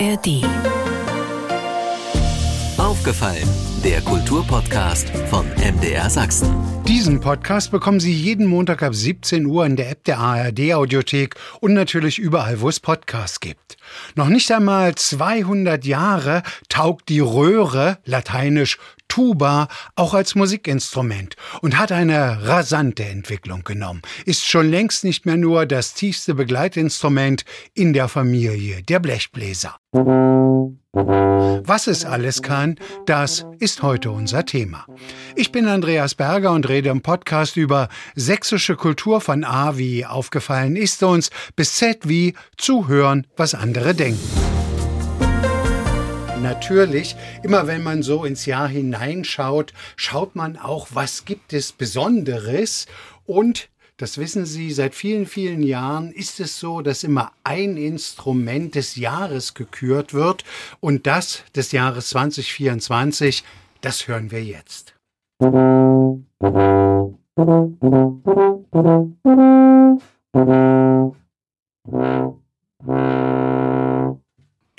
ARD. Aufgefallen, der Kulturpodcast von MDR Sachsen. Diesen Podcast bekommen Sie jeden Montag ab 17 Uhr in der App der ARD Audiothek und natürlich überall, wo es Podcasts gibt. Noch nicht einmal 200 Jahre taugt die Röhre, lateinisch Tuba, auch als Musikinstrument und hat eine rasante Entwicklung genommen. Ist schon längst nicht mehr nur das tiefste Begleitinstrument in der Familie der Blechbläser. Was es alles kann, das ist heute unser Thema. Ich bin Andreas Berger und rede im Podcast über sächsische Kultur von A wie aufgefallen ist uns bis Z wie zuhören, was andere denken. Natürlich, immer wenn man so ins Jahr hineinschaut, schaut man auch, was gibt es Besonderes und das wissen Sie, seit vielen, vielen Jahren ist es so, dass immer ein Instrument des Jahres gekürt wird und das des Jahres 2024, das hören wir jetzt.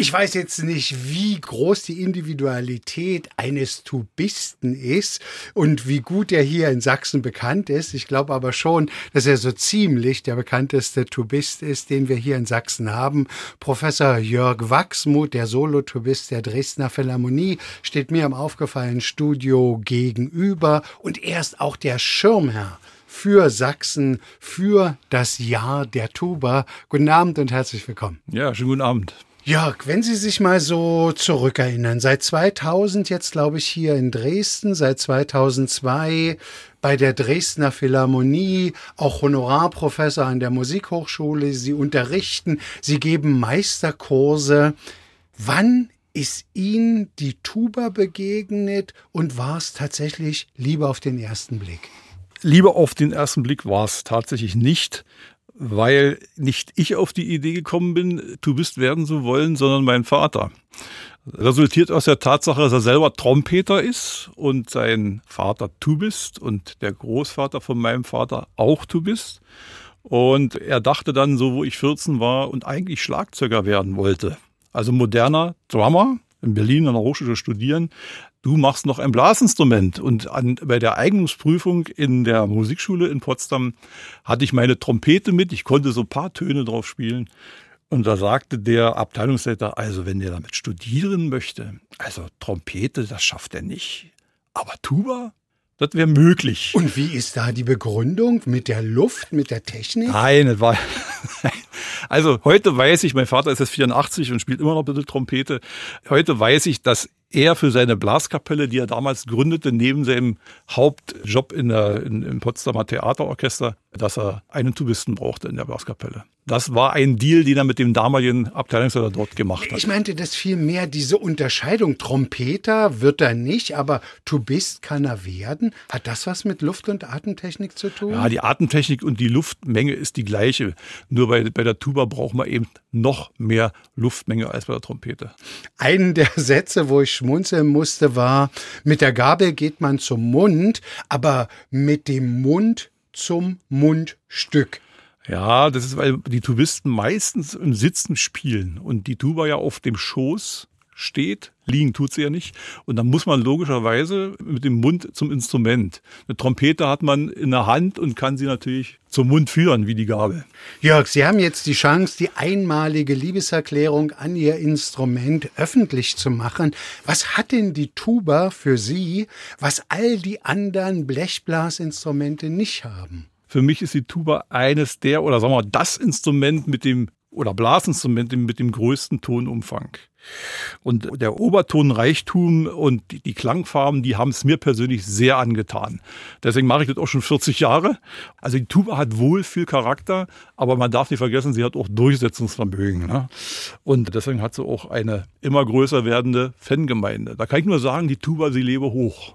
Ich weiß jetzt nicht, wie groß die Individualität eines Tubisten ist und wie gut er hier in Sachsen bekannt ist. Ich glaube aber schon, dass er so ziemlich der bekannteste Tubist ist, den wir hier in Sachsen haben. Professor Jörg Wachsmuth, der Solotubist der Dresdner Philharmonie, steht mir im aufgefallenen Studio gegenüber und er ist auch der Schirmherr für Sachsen, für das Jahr der Tuba. Guten Abend und herzlich willkommen. Ja, schönen guten Abend. Jörg, wenn Sie sich mal so zurückerinnern, seit 2000 jetzt glaube ich hier in Dresden, seit 2002 bei der Dresdner Philharmonie, auch Honorarprofessor an der Musikhochschule, Sie unterrichten, Sie geben Meisterkurse. Wann ist Ihnen die Tuba begegnet und war es tatsächlich lieber auf den ersten Blick? Lieber auf den ersten Blick war es tatsächlich nicht, weil nicht ich auf die Idee gekommen bin, Tubist werden zu wollen, sondern mein Vater. Resultiert aus der Tatsache, dass er selber Trompeter ist und sein Vater Tubist und der Großvater von meinem Vater auch Tubist. Und er dachte dann, so wo ich 14 war und eigentlich Schlagzeuger werden wollte. Also moderner Drummer, in Berlin an der Hochschule studieren, du machst noch ein Blasinstrument. Und an, bei der Eignungsprüfung in der Musikschule in Potsdam hatte ich meine Trompete mit. Ich konnte so ein paar Töne drauf spielen. Und da sagte der Abteilungsleiter, also wenn der damit studieren möchte, also Trompete, das schafft er nicht. Aber Tuba, das wäre möglich. Und wie ist da die Begründung mit der Luft, mit der Technik? Nein, das war. Also heute weiß ich, mein Vater ist jetzt 84 und spielt immer noch ein bisschen Trompete. Heute weiß ich, dass er für seine Blaskapelle, die er damals gründete, neben seinem Hauptjob in der, in, im Potsdamer Theaterorchester, dass er einen Tubisten brauchte in der Blaskapelle. Das war ein Deal, den er mit dem damaligen Abteilungsleiter dort gemacht hat. Ich meinte das viel mehr, diese Unterscheidung. Trompeter wird er nicht, aber Tubist kann er werden. Hat das was mit Luft- und Atemtechnik zu tun? Ja, die Atemtechnik und die Luftmenge ist die gleiche. Nur bei, bei der Tuba braucht man eben noch mehr Luftmenge als bei der Trompete. Einen der Sätze, wo ich schmunzeln musste, war, mit der Gabel geht man zum Mund, aber mit dem Mund zum Mundstück. Ja, das ist, weil die Tubisten meistens im Sitzen spielen und die Tuba ja auf dem Schoß steht. Liegen tut sie ja nicht. Und dann muss man logischerweise mit dem Mund zum Instrument. Eine Trompete hat man in der Hand und kann sie natürlich zum Mund führen, wie die Gabel. Jörg, Sie haben jetzt die Chance, die einmalige Liebeserklärung an Ihr Instrument öffentlich zu machen. Was hat denn die Tuba für Sie, was all die anderen Blechblasinstrumente nicht haben? Für mich ist die Tuba eines der, oder sagen wir mal, das Instrument mit dem, oder Blasinstrument mit dem größten Tonumfang. Und der Obertonreichtum und die, Klangfarben, die haben es mir persönlich sehr angetan. Deswegen mache ich das auch schon 40 Jahre. Also die Tuba hat wohl viel Charakter, aber man darf nicht vergessen, sie hat auch Durchsetzungsvermögen. Ne? Und deswegen hat sie auch eine immer größer werdende Fangemeinde. Da kann ich nur sagen, die Tuba, sie lebe hoch.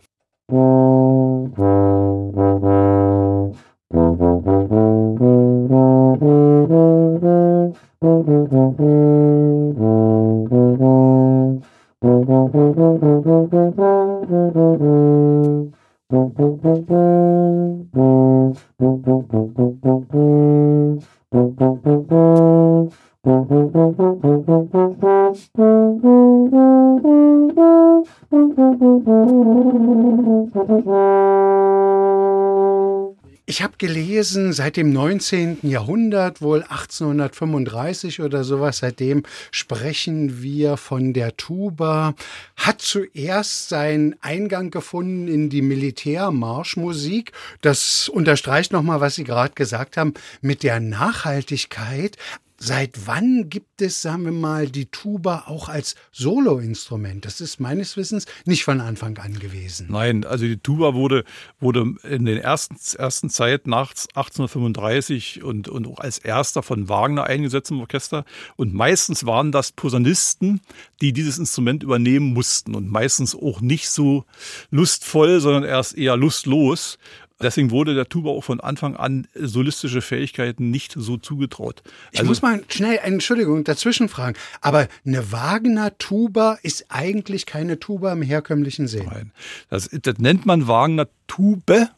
Gelesen, seit dem 19. Jahrhundert, wohl 1835 oder sowas, seitdem sprechen wir von der Tuba, hat zuerst seinen Eingang gefunden in die Militärmarschmusik. Das unterstreicht nochmal, was Sie gerade gesagt haben, mit der Nachhaltigkeit. Seit wann gibt es, sagen wir mal, die Tuba auch als Soloinstrument? Das ist meines Wissens nicht von Anfang an gewesen. Nein, also die Tuba wurde, wurde in den ersten, ersten Zeit nach 1835 und, und auch als erster von Wagner eingesetzt im Orchester. Und meistens waren das Posaunisten, die dieses Instrument übernehmen mussten und meistens auch nicht so lustvoll, sondern erst eher lustlos. Deswegen wurde der Tuba auch von Anfang an solistische Fähigkeiten nicht so zugetraut. Ich also, muss mal schnell, Entschuldigung, dazwischen fragen. Aber eine Wagner-Tuba ist eigentlich keine Tuba im herkömmlichen Sinn. Nein. Das, das nennt man Wagner-Tube.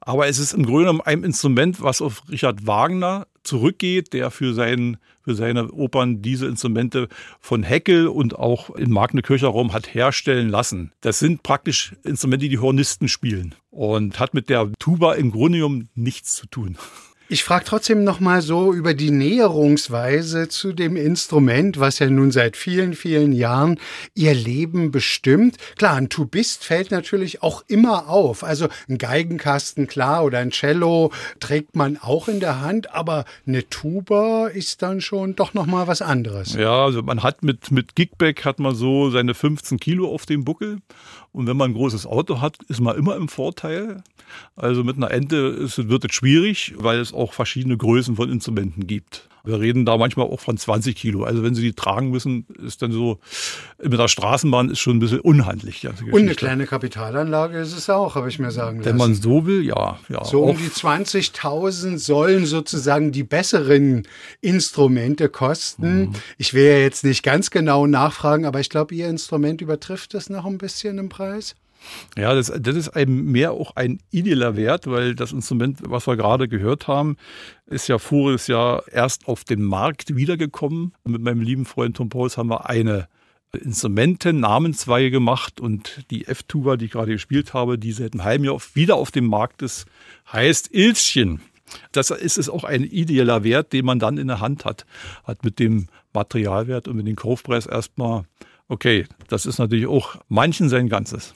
Aber es ist im Grunde genommen ein Instrument, was auf Richard Wagner zurückgeht, der für, seinen, für seine Opern diese Instrumente von Heckel und auch in Magne-Kircher-Raum hat herstellen lassen. Das sind praktisch Instrumente, die die Hornisten spielen und hat mit der Tuba im Grunde nichts zu tun. Ich frage trotzdem noch mal so über die Näherungsweise zu dem Instrument, was ja nun seit vielen, vielen Jahren ihr Leben bestimmt. Klar, ein Tubist fällt natürlich auch immer auf. Also ein Geigenkasten, klar, oder ein Cello trägt man auch in der Hand, aber eine Tuba ist dann schon doch noch mal was anderes. Ja, also man hat mit, mit Gigback hat man so seine 15 Kilo auf dem Buckel. Und wenn man ein großes Auto hat, ist man immer im Vorteil. Also mit einer Ente ist, wird es schwierig, weil es auch verschiedene Größen von Instrumenten gibt. Wir reden da manchmal auch von 20 Kilo. Also wenn Sie die tragen müssen, ist dann so, mit der Straßenbahn ist schon ein bisschen unhandlich. Und eine kleine Kapitalanlage ist es auch, habe ich mir sagen lassen. Wenn man so will, ja. ja so um die 20.000 sollen sozusagen die besseren Instrumente kosten. Mhm. Ich will ja jetzt nicht ganz genau nachfragen, aber ich glaube, Ihr Instrument übertrifft das noch ein bisschen im Preis. Ja, das, das ist eben mehr auch ein ideeller Wert, weil das Instrument, was wir gerade gehört haben, ist ja voriges Jahr erst auf den Markt wiedergekommen. Mit meinem lieben Freund Tom Pauls haben wir eine Instrumente-Namensweihe gemacht und die F-Tuba, die ich gerade gespielt habe, die seit einem halben Jahr wieder auf dem Markt ist, heißt Ilschen. Das ist es auch ein ideeller Wert, den man dann in der Hand hat. Hat mit dem Materialwert und mit dem Kaufpreis erstmal, okay, das ist natürlich auch manchen sein Ganzes.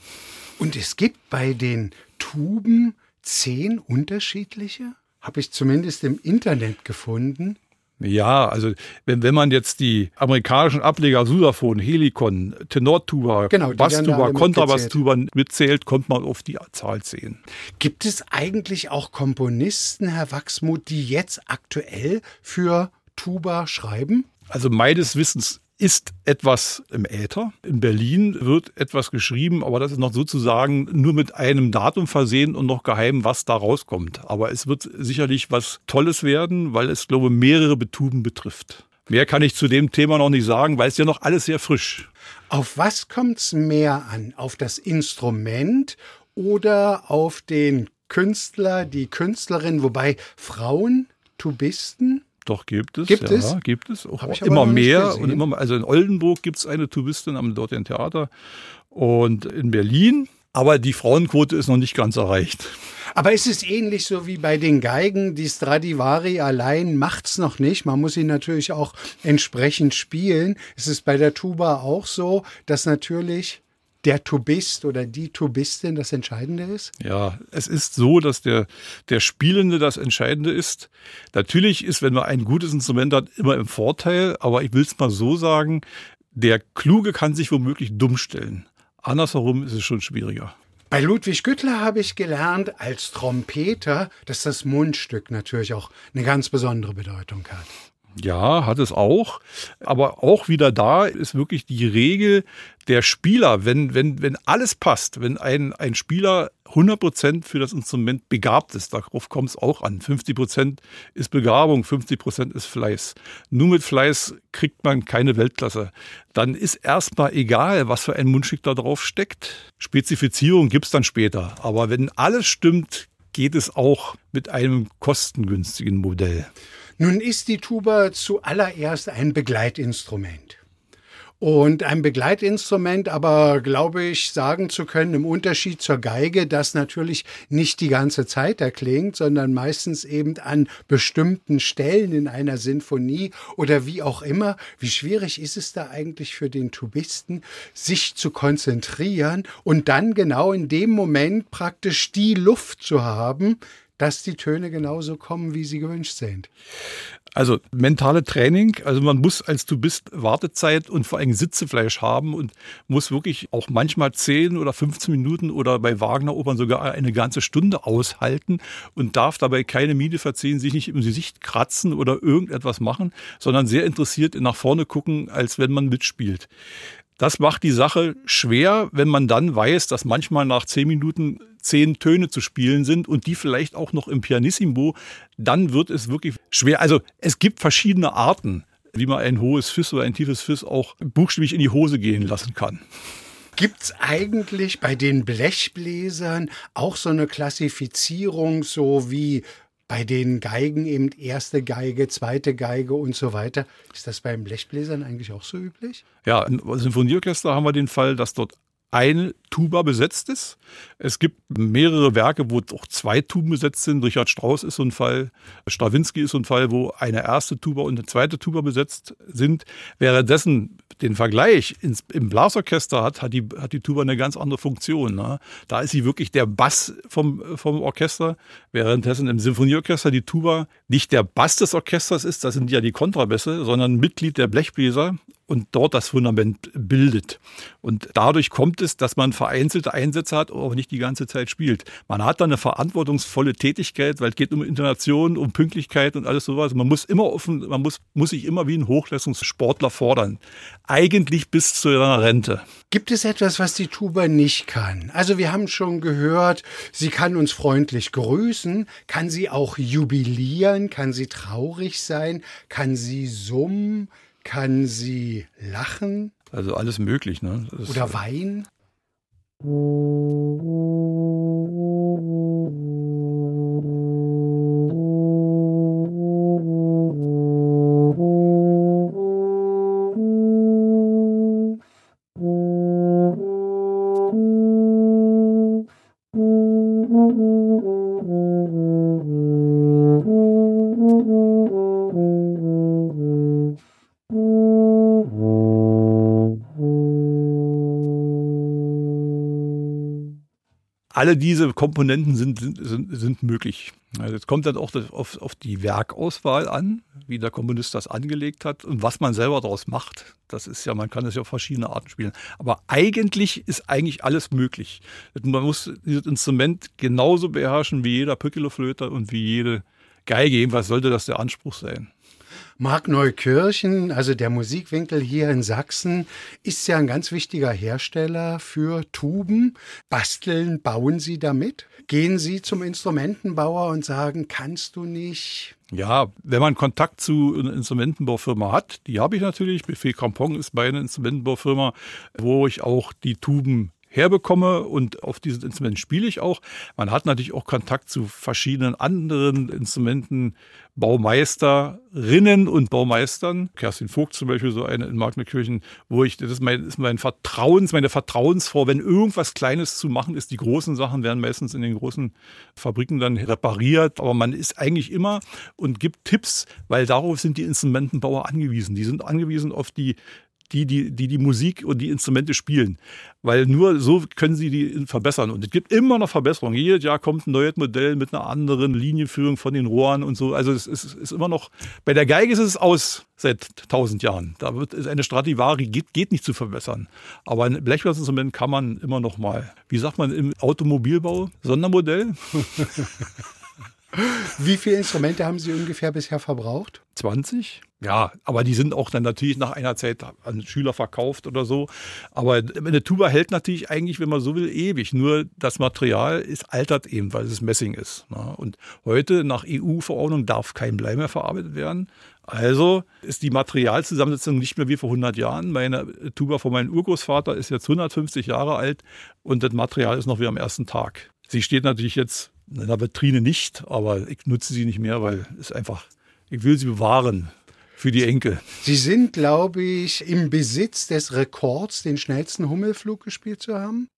Und es gibt bei den Tuben zehn unterschiedliche? Habe ich zumindest im Internet gefunden. Ja, also wenn, wenn man jetzt die amerikanischen Ableger Sudaphon, Helicon, Tenortuba, genau, Basstuba, Kontrabasstuba mitzählt, kommt man auf die Zahl 10. Gibt es eigentlich auch Komponisten, Herr Wachsmuth, die jetzt aktuell für Tuba schreiben? Also meines Wissens ist etwas im Äther. In Berlin wird etwas geschrieben, aber das ist noch sozusagen nur mit einem Datum versehen und noch geheim, was da rauskommt. Aber es wird sicherlich was Tolles werden, weil es, glaube ich, mehrere Betuben betrifft. Mehr kann ich zu dem Thema noch nicht sagen, weil es ja noch alles sehr frisch. Auf was kommt es mehr an? Auf das Instrument oder auf den Künstler, die Künstlerin, wobei Frauen, Tubisten? Doch, gibt es. Gibt ja, es? Gibt es. Auch immer mehr. Und immer, also in Oldenburg gibt es eine Tubistin am dortigen Theater und in Berlin. Aber die Frauenquote ist noch nicht ganz erreicht. Aber ist es ähnlich so wie bei den Geigen? Die Stradivari allein macht es noch nicht. Man muss sie natürlich auch entsprechend spielen. Ist es bei der Tuba auch so, dass natürlich der Tubist oder die Tubistin das Entscheidende ist? Ja, es ist so, dass der, der Spielende das Entscheidende ist. Natürlich ist, wenn man ein gutes Instrument hat, immer im Vorteil, aber ich will es mal so sagen, der Kluge kann sich womöglich dumm stellen. Andersherum ist es schon schwieriger. Bei Ludwig Güttler habe ich gelernt, als Trompeter, dass das Mundstück natürlich auch eine ganz besondere Bedeutung hat. Ja, hat es auch. Aber auch wieder da ist wirklich die Regel der Spieler, wenn, wenn, wenn alles passt, wenn ein, ein Spieler 100 Prozent für das Instrument begabt ist, darauf kommt es auch an. 50 Prozent ist Begabung, 50 Prozent ist Fleiß. Nur mit Fleiß kriegt man keine Weltklasse. Dann ist erstmal egal, was für ein Mundstück da drauf steckt. Spezifizierung gibt's dann später. Aber wenn alles stimmt, geht es auch mit einem kostengünstigen Modell. Nun ist die Tuba zuallererst ein Begleitinstrument. Und ein Begleitinstrument, aber glaube ich sagen zu können, im Unterschied zur Geige, das natürlich nicht die ganze Zeit erklingt, sondern meistens eben an bestimmten Stellen in einer Sinfonie oder wie auch immer. Wie schwierig ist es da eigentlich für den Tubisten, sich zu konzentrieren und dann genau in dem Moment praktisch die Luft zu haben, dass die Töne genauso kommen, wie sie gewünscht sind. Also mentale Training, also man muss als du bist Wartezeit und vor allem Sitzefleisch haben und muss wirklich auch manchmal 10 oder 15 Minuten oder bei Wagner-Opern sogar eine ganze Stunde aushalten und darf dabei keine Miene verziehen, sich nicht im Gesicht kratzen oder irgendetwas machen, sondern sehr interessiert nach vorne gucken, als wenn man mitspielt. Das macht die Sache schwer, wenn man dann weiß, dass manchmal nach zehn Minuten zehn Töne zu spielen sind und die vielleicht auch noch im Pianissimo, dann wird es wirklich schwer. Also es gibt verschiedene Arten, wie man ein hohes Fiss oder ein tiefes Fiss auch buchstäblich in die Hose gehen lassen kann. Gibt's eigentlich bei den Blechbläsern auch so eine Klassifizierung, so wie bei den Geigen eben erste Geige, zweite Geige und so weiter. Ist das beim Blechbläsern eigentlich auch so üblich? Ja, im Symphonieorchester haben wir den Fall, dass dort eine Tuba besetzt ist. Es gibt mehrere Werke, wo auch zwei Tuben besetzt sind. Richard Strauss ist so ein Fall, Strawinski ist so ein Fall, wo eine erste Tuba und eine zweite Tuba besetzt sind. Währenddessen den Vergleich ins, im Blasorchester hat, hat die, hat die Tuba eine ganz andere Funktion. Ne? Da ist sie wirklich der Bass vom, vom Orchester, währenddessen im Symphonieorchester die Tuba nicht der Bass des Orchesters ist, das sind ja die Kontrabässe, sondern Mitglied der Blechbläser und dort das Fundament bildet. Und dadurch kommt es, dass man vereinzelte Einsätze hat, aber nicht die ganze Zeit spielt. Man hat dann eine verantwortungsvolle Tätigkeit, weil es geht um Intonation, um Pünktlichkeit und alles sowas. Man muss immer offen, man muss, muss sich immer wie ein Hochleistungssportler fordern. Eigentlich bis zu seiner Rente. Gibt es etwas, was die Tuba nicht kann? Also wir haben schon gehört, sie kann uns freundlich grüßen, kann sie auch jubilieren, kann sie traurig sein, kann sie summen, kann sie lachen? Also alles möglich, ne? Oder weinen? Alle diese Komponenten sind, sind, sind möglich. Also jetzt kommt dann auch auf, auf die Werkauswahl an, wie der Komponist das angelegt hat und was man selber daraus macht. Das ist ja, man kann das ja auf verschiedene Arten spielen. Aber eigentlich ist eigentlich alles möglich. Man muss dieses Instrument genauso beherrschen wie jeder Pückeleflöter und wie jede Geige. Jedenfalls sollte das der Anspruch sein. Mark Neukirchen, also der Musikwinkel hier in Sachsen, ist ja ein ganz wichtiger Hersteller für Tuben. Basteln, bauen Sie damit? Gehen Sie zum Instrumentenbauer und sagen, kannst du nicht? Ja, wenn man Kontakt zu einer Instrumentenbaufirma hat, die habe ich natürlich. Buffet Crampon ist meine Instrumentenbaufirma, wo ich auch die Tuben herbekomme und auf dieses Instrument spiele ich auch. Man hat natürlich auch Kontakt zu verschiedenen anderen Instrumentenbaumeisterinnen und Baumeistern. Kerstin Vogt zum Beispiel, so eine in Magnerkirchen, wo ich, das ist mein, ist mein Vertrauens, meine Vertrauensfrau, wenn irgendwas Kleines zu machen ist, die großen Sachen werden meistens in den großen Fabriken dann repariert, aber man ist eigentlich immer und gibt Tipps, weil darauf sind die Instrumentenbauer angewiesen. Die sind angewiesen auf die die, die, die die Musik und die Instrumente spielen. Weil nur so können sie die verbessern. Und es gibt immer noch Verbesserungen. Jedes Jahr kommt ein neues Modell mit einer anderen Linienführung von den Rohren und so. Also es ist, ist immer noch, bei der Geige ist es aus seit tausend Jahren. Da wird eine Stradivari geht, geht nicht zu verbessern. Aber ein Blechblasinstrument kann man immer noch mal, wie sagt man im Automobilbau, Sondermodell. Wie viele Instrumente haben Sie ungefähr bisher verbraucht? 20. Ja, aber die sind auch dann natürlich nach einer Zeit an Schüler verkauft oder so. Aber eine Tuba hält natürlich eigentlich, wenn man so will, ewig. Nur das Material ist altert eben, weil es Messing ist. Ne? Und heute nach EU-Verordnung darf kein Blei mehr verarbeitet werden. Also ist die Materialzusammensetzung nicht mehr wie vor 100 Jahren. Meine Tuba von meinem Urgroßvater ist jetzt 150 Jahre alt und das Material ist noch wie am ersten Tag. Sie steht natürlich jetzt in der Vitrine nicht, aber ich nutze sie nicht mehr, weil es einfach Ich will sie bewahren für die Enkel. Sie sind, glaube ich, im Besitz des Rekords, den schnellsten Hummelflug gespielt zu haben.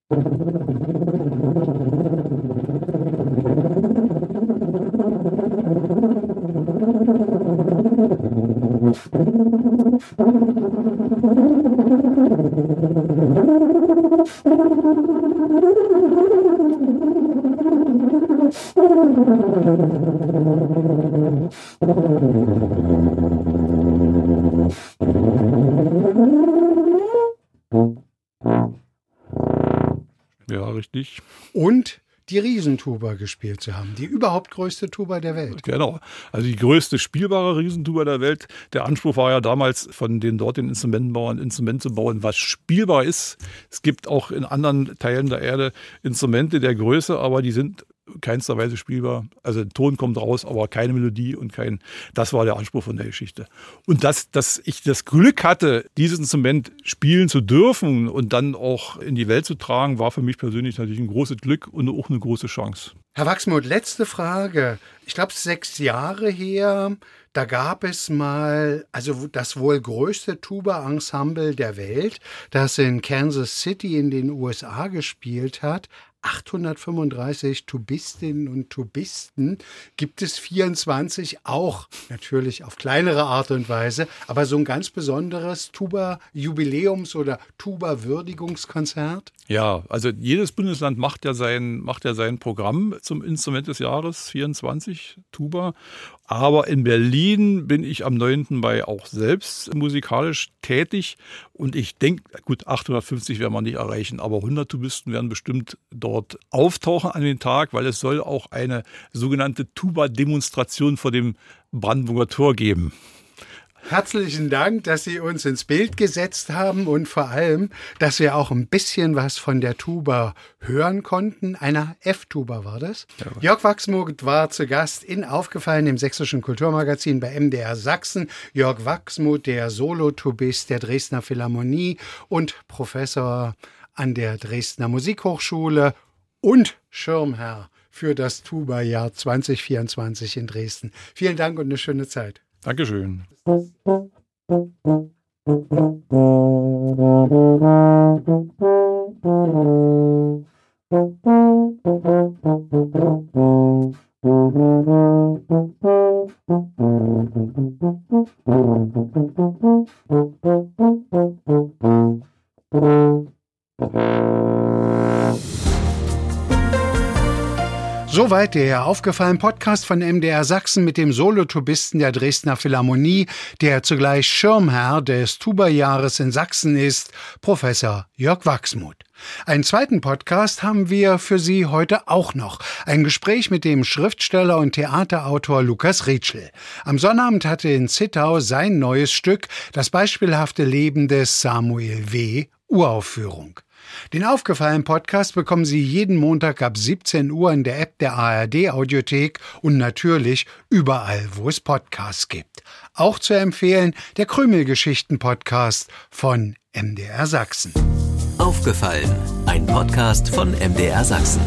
Ja, richtig. Und die Riesentuba gespielt zu haben, die überhaupt größte Tuba der Welt. Genau. Also die größte spielbare Riesentuba der Welt. Der Anspruch war ja damals von den dortigen Instrumentenbauern, Instrument zu bauen, was spielbar ist. Es gibt auch in anderen Teilen der Erde Instrumente der Größe, aber die sind keinster Weise spielbar. Also Ton kommt raus, aber keine Melodie und kein. Das war der Anspruch von der Geschichte. Und dass, dass ich das Glück hatte, dieses Instrument spielen zu dürfen und dann auch in die Welt zu tragen, war für mich persönlich natürlich ein großes Glück und auch eine große Chance. Herr Wachsmuth, letzte Frage. Ich glaube, sechs Jahre her, da gab es mal, also das wohl größte Tuba-Ensemble der Welt, das in Kansas City in den USA gespielt hat. 835 Tubistinnen und Tubisten gibt es 24 auch natürlich auf kleinere Art und Weise, aber so ein ganz besonderes Tuba-Jubiläums- oder Tuba-Würdigungskonzert? Ja, also jedes Bundesland macht ja sein, macht ja sein Programm zum Instrument des Jahres 24 Tuba. Aber in Berlin bin ich am 9. Mai auch selbst musikalisch tätig und ich denke, gut, 850 werden wir nicht erreichen, aber 100 Tubisten werden bestimmt dort auftauchen an den Tag, weil es soll auch eine sogenannte Tuba-Demonstration vor dem Brandenburger Tor geben. Herzlichen Dank, dass Sie uns ins Bild gesetzt haben und vor allem, dass wir auch ein bisschen was von der Tuba hören konnten. Einer F-Tuba war das. Ja. Jörg Wachsmuth war zu Gast in Aufgefallen im Sächsischen Kulturmagazin bei MDR Sachsen. Jörg Wachsmuth, der Solotubist der Dresdner Philharmonie und Professor an der Dresdner Musikhochschule und Schirmherr für das Tuba-Jahr 2024 in Dresden. Vielen Dank und eine schöne Zeit. Dankeschön. Soweit der aufgefallen Podcast von MDR Sachsen mit dem Solotubisten der Dresdner Philharmonie, der zugleich Schirmherr des Tuba-Jahres in Sachsen ist, Professor Jörg Wachsmuth. Einen zweiten Podcast haben wir für Sie heute auch noch. Ein Gespräch mit dem Schriftsteller und Theaterautor Lukas Rietschel. Am Sonnabend hatte in Zittau sein neues Stück, das beispielhafte Leben des Samuel W. Uraufführung. Den aufgefallenen Podcast bekommen Sie jeden Montag ab 17 Uhr in der App der ARD Audiothek und natürlich überall, wo es Podcasts gibt. Auch zu empfehlen der Krümelgeschichten Podcast von MDR Sachsen. Aufgefallen, ein Podcast von MDR Sachsen.